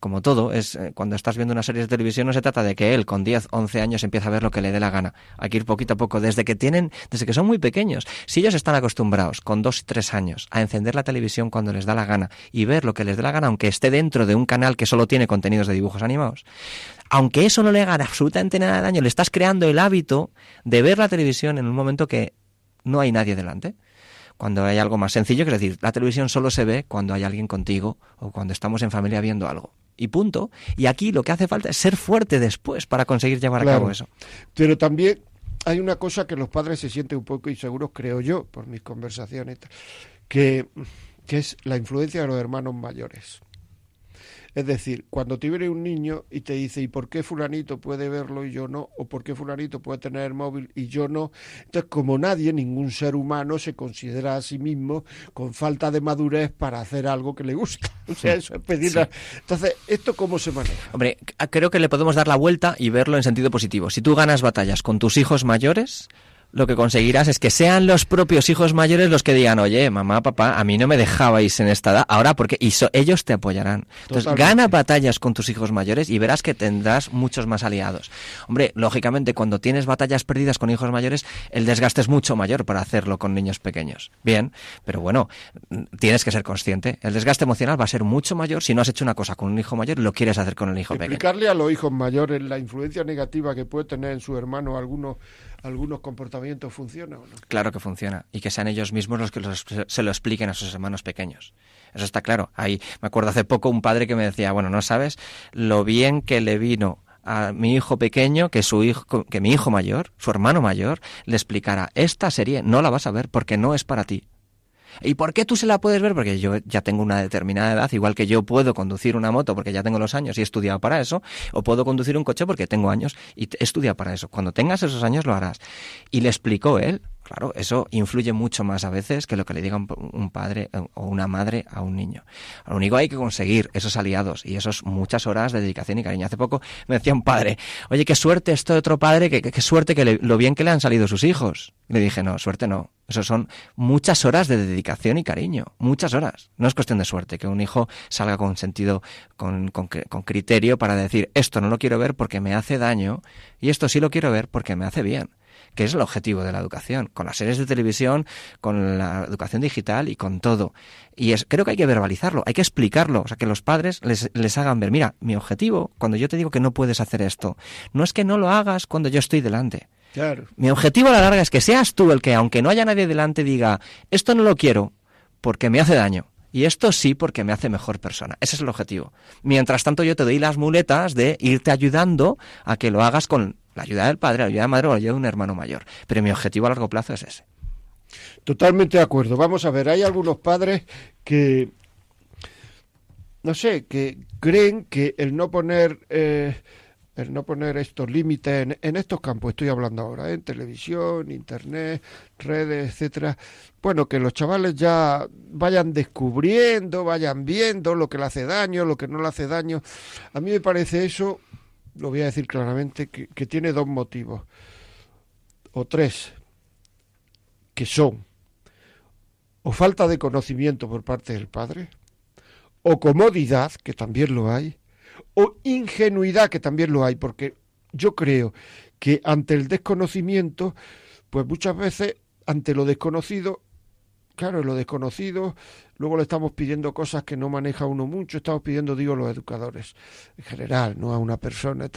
Como todo, es eh, cuando estás viendo una serie de televisión no se trata de que él con 10, 11 años empiece a ver lo que le dé la gana. Hay que ir poquito a poco, desde que tienen, desde que son muy pequeños. Si ellos están acostumbrados con 2 y 3 años a encender la televisión cuando les da la gana y ver lo que les dé la gana, aunque esté dentro de un canal que solo tiene contenidos de dibujos animados, aunque eso no le haga absolutamente nada de daño, le estás creando el hábito de ver la televisión en un momento que no hay nadie delante cuando hay algo más sencillo, que es decir, la televisión solo se ve cuando hay alguien contigo o cuando estamos en familia viendo algo. Y punto. Y aquí lo que hace falta es ser fuerte después para conseguir llevar Claro. a cabo eso. Pero también hay una cosa que los padres se sienten un poco inseguros, creo yo, por mis conversaciones, que, que es la influencia de los hermanos mayores. Es decir, cuando te viene un niño y te dice, ¿y por qué fulanito puede verlo y yo no? ¿O por qué fulanito puede tener el móvil y yo no? Entonces, como nadie, ningún ser humano se considera a sí mismo con falta de madurez para hacer algo que le gusta. O sea, eso es pedirle... Entonces, ¿esto cómo se maneja? Hombre, creo que le podemos dar la vuelta y verlo en sentido positivo. Si tú ganas batallas con tus hijos mayores, lo que conseguirás es que sean los propios hijos mayores los que digan, oye, mamá, papá, a mí no me dejabais en esta edad, ahora porque y so- ellos te apoyarán. Entonces, Totalmente. gana batallas con tus hijos mayores y verás que tendrás muchos más aliados. Hombre, lógicamente, cuando tienes batallas perdidas con hijos mayores, el desgaste es mucho mayor para hacerlo con niños pequeños. Bien, pero bueno, tienes que ser consciente. El desgaste emocional va a ser mucho mayor si no has hecho una cosa con un hijo mayor y lo quieres hacer con el hijo pequeño. Explicarle a los hijos mayores la influencia negativa que puede tener en su hermano algunos, algunos comportamientos funciona o no. Claro que funciona. Y que sean ellos mismos los que se lo expliquen a sus hermanos pequeños. Eso está claro. Ahí me acuerdo hace poco un padre que me decía, bueno, no sabes lo bien que le vino a mi hijo pequeño que su hijo, que mi hijo mayor, su hermano mayor, le explicara esta serie no la vas a ver porque no es para ti. ¿Y por qué tú se la puedes ver? Porque yo ya tengo una determinada edad, igual que yo puedo conducir una moto porque ya tengo los años y he estudiado para eso, o puedo conducir un coche porque tengo años y he estudiado para eso. Cuando tengas esos años lo harás. Y le explicó él, claro, eso influye mucho más a veces que lo que le diga un, padre eh, o una madre a un niño. Lo único hay que conseguir esos aliados y esos muchas horas de dedicación y cariño. Hace poco me decía un padre, oye, qué suerte esto de otro padre, que- qué suerte que le- lo bien que le han salido sus hijos. Le dije, no, suerte no. Eso son muchas horas de dedicación y cariño, muchas horas. No es cuestión de suerte que un hijo salga con sentido, con, con, con criterio para decir, esto no lo quiero ver porque me hace daño y esto sí lo quiero ver porque me hace bien que es el objetivo de la educación, con las series de televisión, con la educación digital y con todo. Y es, creo que hay que verbalizarlo, hay que explicarlo, o sea, que los padres les, les hagan ver, mira, mi objetivo, cuando yo te digo que no puedes hacer esto, no es que no lo hagas cuando yo estoy delante. Claro. Mi objetivo a la larga es que seas tú el que, aunque no haya nadie delante, diga, esto no lo quiero porque me hace daño. Y esto sí porque me hace mejor persona. Ese es el objetivo. Mientras tanto yo te doy las muletas de irte ayudando a que lo hagas con la ayuda del padre, la ayuda de la madre o la ayuda de un hermano mayor. Pero mi objetivo a largo plazo es ese. Totalmente de acuerdo. Vamos a ver, hay algunos padres que, no sé, que creen que el no poner... Eh, el no poner estos límites en, estos campos, estoy hablando ahora, en televisión, internet, redes, etcétera. Bueno, que los chavales ya vayan descubriendo, vayan viendo lo que le hace daño, lo que no le hace daño. A mí me parece eso, lo voy a decir claramente, que tiene dos motivos, o tres, que son o falta de conocimiento por parte del padre, o comodidad, que también lo hay, o ingenuidad, que también lo hay, porque yo creo que ante el desconocimiento, pues muchas veces ante lo desconocido, claro, lo desconocido, luego le estamos pidiendo cosas que no maneja uno mucho, estamos pidiendo, digo, los educadores en general, no a una persona,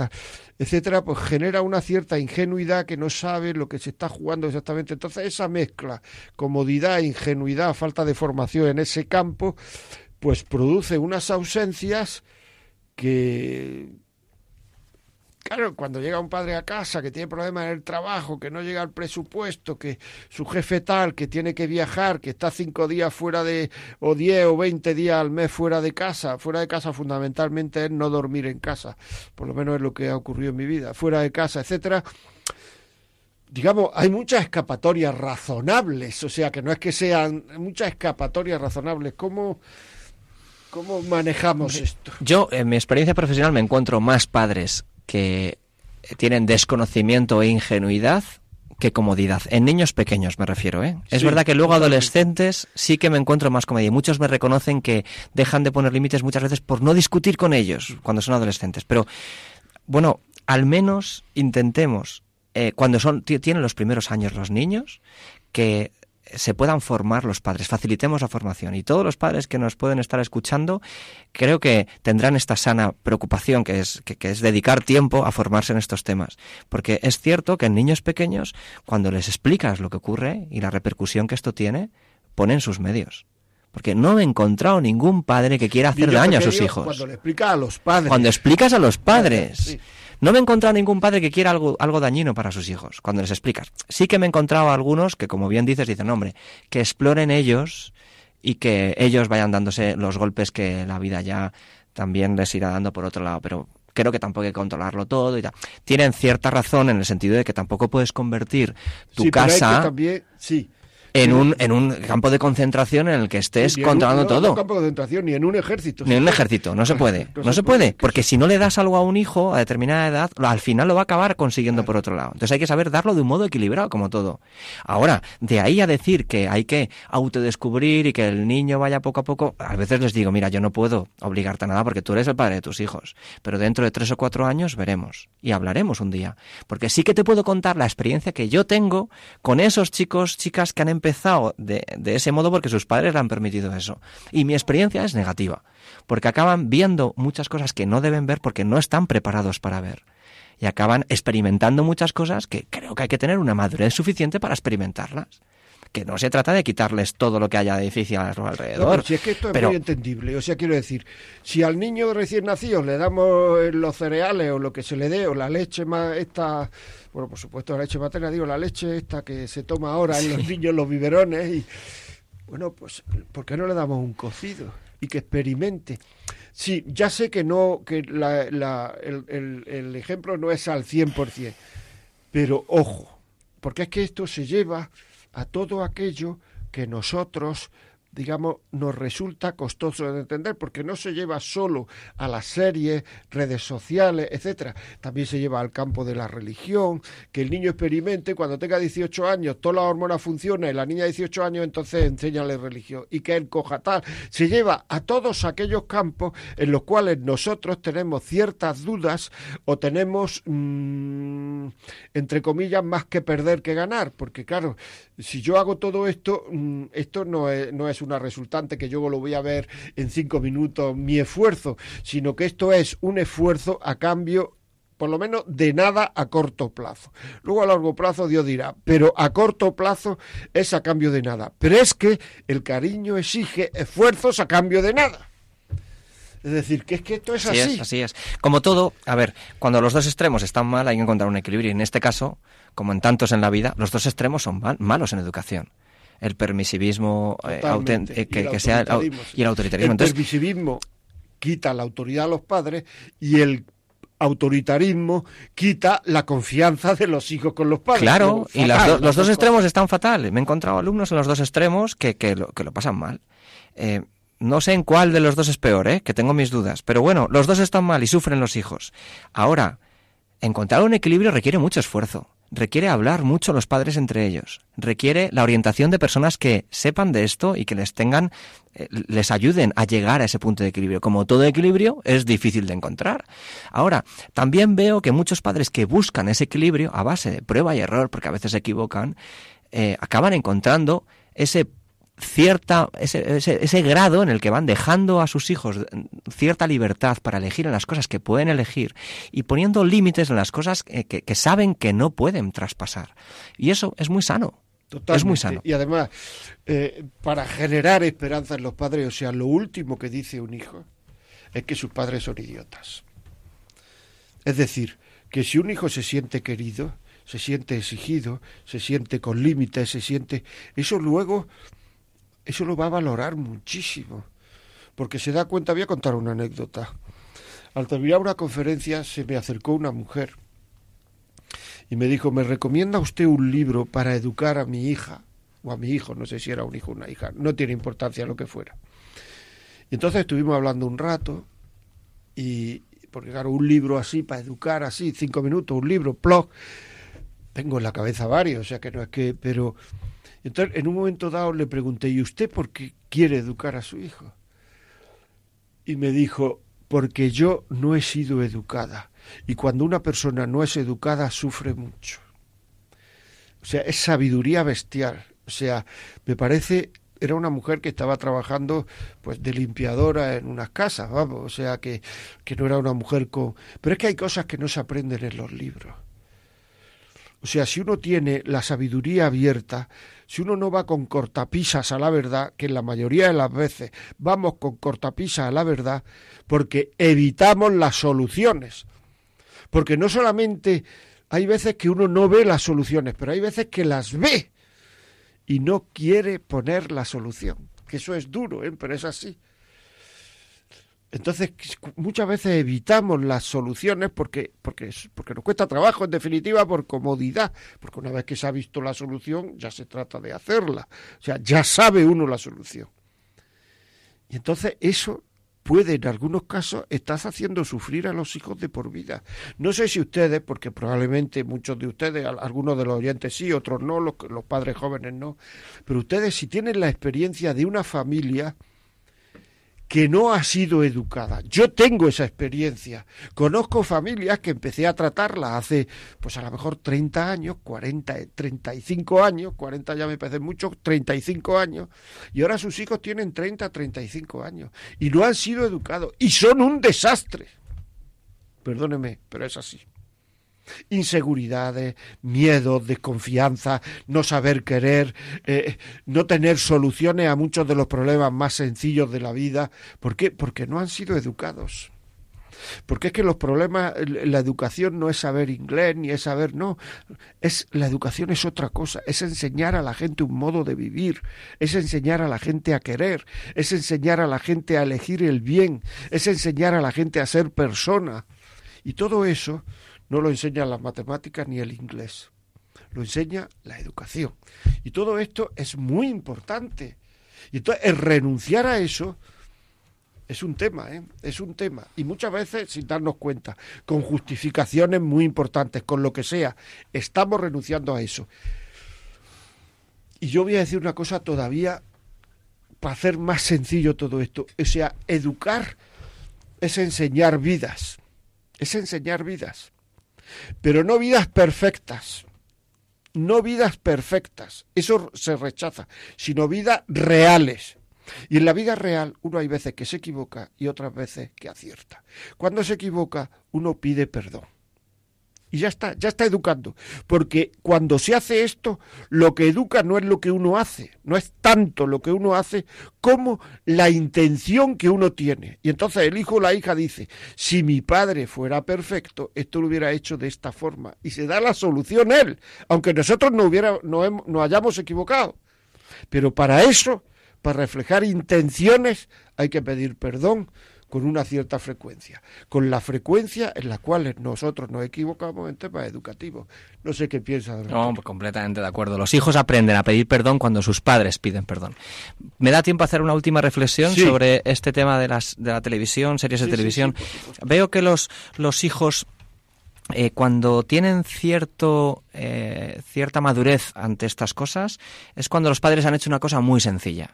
etcétera, pues genera una cierta ingenuidad que no sabe lo que se está jugando exactamente. Entonces, esa mezcla, comodidad, ingenuidad, falta de formación en ese campo, pues produce unas ausencias que Claro, cuando llega un padre a casa que tiene problemas en el trabajo, que no llega al presupuesto, que su jefe tal, que tiene que viajar, que está cinco días fuera de, o diez o veinte días al mes fuera de casa, fuera de casa fundamentalmente es no dormir en casa, por lo menos es lo que ha ocurrido en mi vida, fuera de casa, etcétera. Digamos, hay muchas escapatorias razonables, o sea, que no es que sean muchas escapatorias razonables. ¿Cómo, ¿Cómo manejamos esto? Yo, en mi experiencia profesional, me encuentro más padres que tienen desconocimiento e ingenuidad que comodidad. En niños pequeños me refiero, ¿eh? Es verdad que luego adolescentes sí que me encuentro más comodidad. Muchos me reconocen que dejan de poner límites muchas veces por no discutir con ellos cuando son adolescentes. Pero, bueno, al menos intentemos, eh, cuando son tienen los primeros años los niños, que se puedan formar los padres, facilitemos la formación. Y todos los padres que nos pueden estar escuchando, creo que tendrán esta sana preocupación que es, que, es dedicar tiempo a formarse en estos temas. Porque es cierto que en niños pequeños, cuando les explicas lo que ocurre y la repercusión que esto tiene, ponen sus medios. Porque no he encontrado ningún padre que quiera hacer daño a sus hijos. Cuando le explica a los padres. Cuando explicas a los padres. No me he encontrado ningún padre que quiera algo, algo dañino para sus hijos, cuando les explicas. Sí que me he encontrado algunos que, como bien dices, dicen, hombre, que exploren ellos y que ellos vayan dándose los golpes que la vida ya también les irá dando por otro lado. Pero creo que tampoco hay que controlarlo todo y tal. Tienen cierta razón en el sentido de que tampoco puedes convertir tu casa. también, sí, en un, en un campo de concentración en el que estés controlando todo. En un campo de concentración, ni en un ejército. Ni en un ejército, no se puede. No, se, puede, porque si no le das algo a un hijo a determinada edad, al final lo va a acabar consiguiendo por otro lado. Entonces hay que saber darlo de un modo equilibrado, como todo. Ahora, de ahí a decir que hay que autodescubrir y que el niño vaya poco a poco, a veces les digo, mira, yo no puedo obligarte a nada porque tú eres el padre de tus hijos, pero dentro de tres o cuatro años veremos y hablaremos un día. Porque sí que te puedo contar la experiencia que yo tengo con esos chicos, chicas que han empezado empezado de, de ese modo porque sus padres le han permitido eso. Y mi experiencia es negativa, porque acaban viendo muchas cosas que no deben ver porque no están preparados para ver y acaban experimentando muchas cosas que creo que hay que tener una madurez suficiente para experimentarlas. Que no se trata de quitarles todo lo que haya de difícil a su alrededor. si es que esto es muy entendible. O sea, quiero decir, si al niño recién nacido le damos los cereales o lo que se le dé, o la leche más esta bueno, por supuesto la leche materna, digo, la leche esta que se toma ahora en los niños, los biberones, y bueno, pues, ¿por qué no le damos un cocido? Y que experimente. Sí, ya sé que no, que la, la, el, el, ejemplo no es al 100%, pero ojo, porque es que esto se lleva a todo aquello que nosotros digamos, nos resulta costoso de entender, porque no se lleva solo a las series, redes sociales, etcétera, también se lleva al campo de la religión, que el niño experimente cuando tenga 18 años, toda la hormona funciona y la niña de 18 años, entonces enséñale religión y que él coja tal. Se lleva a todos aquellos campos en los cuales nosotros tenemos ciertas dudas o tenemos, mm, entre comillas, más que perder que ganar, porque claro, si yo hago todo esto, mm, esto no es, no es una resultante que yo lo voy a ver en cinco minutos mi esfuerzo, sino que esto es un esfuerzo a cambio por lo menos de nada a corto plazo. Luego a largo plazo Dios dirá, pero a corto plazo es a cambio de nada. Pero es que el cariño exige esfuerzos a cambio de nada. Es decir, que es que esto es así. Así es, así es. Como todo, a ver, cuando los dos extremos están mal hay que encontrar un equilibrio. Y en este caso, como en tantos en la vida, los dos extremos son malos en educación. El permisivismo eh, eh, que, sea y el autoritarismo. El permisivismo quita la autoridad a los padres y el autoritarismo quita la confianza de los hijos con los padres. Claro, y los dos extremos están fatales. Me he encontrado alumnos en los dos extremos que, que, lo, que lo pasan mal. Eh, no sé en cuál de los dos es peor, ¿eh? que tengo mis dudas. Pero bueno, los dos están mal y sufren los hijos. Ahora, encontrar un equilibrio requiere mucho esfuerzo requiere hablar mucho los padres entre ellos, requiere la orientación de personas que sepan de esto y que les tengan, eh, les ayuden a llegar a ese punto de equilibrio. Como todo equilibrio es difícil de encontrar. Ahora, también veo que muchos padres que buscan ese equilibrio a base de prueba y error, porque a veces se equivocan, eh, acaban encontrando ese cierta ese, ese, grado en el que van dejando a sus hijos cierta libertad para elegir en las cosas que pueden elegir y poniendo límites en las cosas que, saben que no pueden traspasar. Y eso es muy sano. Es muy sano. Y además, eh, para generar esperanza en los padres, o sea, lo último que dice un hijo es que sus padres son idiotas. Es decir, que si un hijo se siente querido, se siente exigido, se siente con límites, se siente... Eso luego eso lo va a valorar muchísimo, porque se da cuenta, voy a contar una anécdota. Al terminar una conferencia se me acercó una mujer y me dijo, ¿me recomienda usted un libro para educar a mi hija? O a mi hijo, no sé si era un hijo o una hija, no tiene importancia lo que fuera. Y entonces estuvimos hablando un rato y, porque claro, un libro así, para educar así, cinco minutos, un libro, plog, tengo en la cabeza varios, o sea que no es que, pero entonces, en un momento dado le pregunté, ¿y usted por qué quiere educar a su hijo? Y me dijo, porque yo no he sido educada. Y cuando una persona no es educada, sufre mucho. O sea, es sabiduría bestial. O sea, me parece, era una mujer que estaba trabajando pues de limpiadora en unas casas, vamos, o sea, que, que no era una mujer con... Pero es que hay cosas que no se aprenden en los libros. O sea, si uno tiene la sabiduría abierta, si uno no va con cortapisas a la verdad, que en la mayoría de las veces vamos con cortapisas a la verdad, porque evitamos las soluciones. Porque no solamente hay veces que uno no ve las soluciones, pero hay veces que las ve y no quiere poner la solución. Que eso es duro, ¿eh? pero es así. Entonces, muchas veces evitamos las soluciones porque, porque, nos cuesta trabajo, en definitiva, por comodidad, porque una vez que se ha visto la solución, ya se trata de hacerla. O sea, ya sabe uno la solución. Y entonces eso puede, en algunos casos, estar haciendo sufrir a los hijos de por vida. No sé si ustedes, porque probablemente muchos de ustedes, algunos de los oyentes sí, otros no, los, los padres jóvenes no, pero ustedes si tienen la experiencia de una familia, que no ha sido educada. Yo tengo esa experiencia. Conozco familias que empecé a tratarlas hace, pues a lo mejor 30 años, 40, 35 años, 40 ya me parece mucho, 35 años, y ahora sus hijos tienen 30, 35 años, y no han sido educados, y son un desastre. Perdóneme, pero es así inseguridades, miedo, desconfianza, no saber querer, eh, no tener soluciones a muchos de los problemas más sencillos de la vida. ¿Por qué? Porque no han sido educados. Porque es que los problemas, la educación no es saber inglés ni es saber, no, es la educación es otra cosa, es enseñar a la gente un modo de vivir, es enseñar a la gente a querer, es enseñar a la gente a elegir el bien, es enseñar a la gente a ser persona. Y todo eso no lo enseña las matemáticas ni el inglés, lo enseña la educación. Y todo esto es muy importante. Y entonces el renunciar a eso es un tema, ¿eh? es un tema. Y muchas veces sin darnos cuenta, con justificaciones muy importantes, con lo que sea, estamos renunciando a eso. Y yo voy a decir una cosa todavía para hacer más sencillo todo esto. O sea, educar es enseñar vidas. Es enseñar vidas pero no vidas perfectas. No vidas perfectas, eso se rechaza, sino vidas reales. Y en la vida real uno hay veces que se equivoca y otras veces que acierta. Cuando se equivoca uno pide perdón y ya está, ya está educando. Porque cuando se hace esto, lo que educa no es lo que uno hace, no es tanto lo que uno hace como la intención que uno tiene. Y entonces el hijo o la hija dice, si mi padre fuera perfecto, esto lo hubiera hecho de esta forma. Y se da la solución él, aunque nosotros no, hubiera, no, no hayamos equivocado. Pero para eso, para reflejar intenciones, hay que pedir perdón con una cierta frecuencia, con la frecuencia en la cual nosotros nos equivocamos en temas educativos. No sé qué piensa. No, completamente de acuerdo. Los hijos aprenden a pedir perdón cuando sus padres piden perdón. ¿Me da tiempo a hacer una última reflexión sobre este tema de, las, de la televisión, series de televisión? Veo que los, los hijos eh, cuando tienen cierto, eh, cierta madurez ante estas cosas, es cuando los padres han hecho una cosa muy sencilla.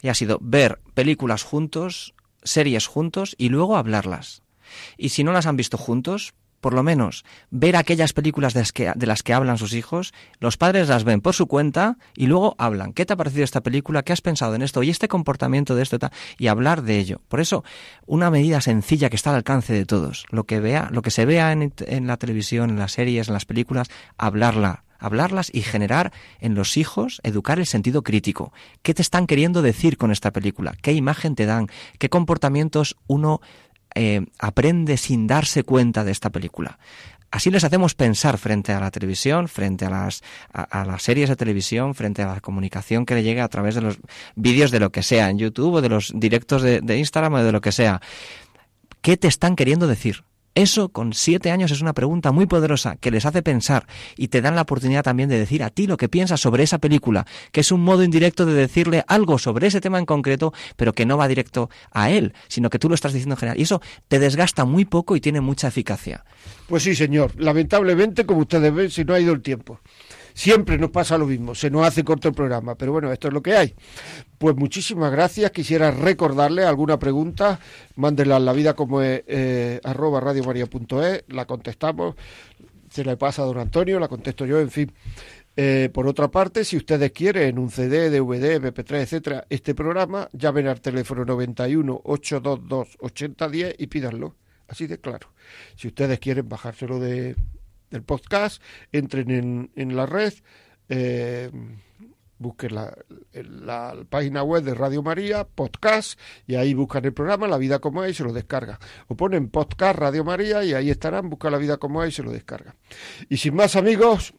Y ha sido ver películas juntos, series juntos y luego hablarlas. Y si no las han visto juntos, por lo menos ver aquellas películas de las, que, de las que hablan sus hijos, los padres las ven por su cuenta y luego hablan. ¿Qué te ha parecido esta película? ¿Qué has pensado en esto? ¿Y este comportamiento de esto? Y hablar de ello. Por eso, una medida sencilla que está al alcance de todos. Lo que, vea, lo que se vea en, en la televisión, en las series, en las películas, hablarla hablarlas y generar en los hijos, educar el sentido crítico. ¿Qué te están queriendo decir con esta película? ¿Qué imagen te dan? ¿Qué comportamientos uno eh, aprende sin darse cuenta de esta película? Así les hacemos pensar frente a la televisión, frente a las, a, las series de televisión, frente a la comunicación que le llega a través de los vídeos de lo que sea, en YouTube o de los directos de, de Instagram o de lo que sea. ¿Qué te están queriendo decir? Eso con siete años es una pregunta muy poderosa que les hace pensar y te dan la oportunidad también de decir a ti lo que piensas sobre esa película, que es un modo indirecto de decirle algo sobre ese tema en concreto, pero que no va directo a él, sino que tú lo estás diciendo en general. Y eso te desgasta muy poco y tiene mucha eficacia. Pues sí, señor. Lamentablemente, como ustedes ven, si no ha ido el tiempo. Siempre nos pasa lo mismo, se nos hace corto el programa, pero bueno, esto es lo que hay. Pues muchísimas gracias. Quisiera recordarle alguna pregunta, mándenla a la vida como es, eh, arroba radiomaria.es, la contestamos, se la pasa a don Antonio, la contesto yo, en fin. Eh, por otra parte, si ustedes quieren en un CD, DVD, MP3, etcétera, este programa, llamen al teléfono 91 822 8010 y pídanlo. Así de claro. Si ustedes quieren bajárselo de, del podcast, entren en, en la red, eh, busquen la, la, página web de Radio María, podcast, y ahí buscan el programa La Vida como es y se lo descargan. O ponen podcast Radio María y ahí estarán, buscan La Vida como es y se lo descargan. Y sin más amigos,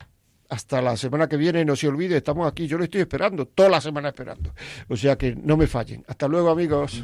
hasta la semana que viene, no se olvide, estamos aquí, yo lo estoy esperando, toda la semana esperando. O sea que no me fallen. Hasta luego amigos.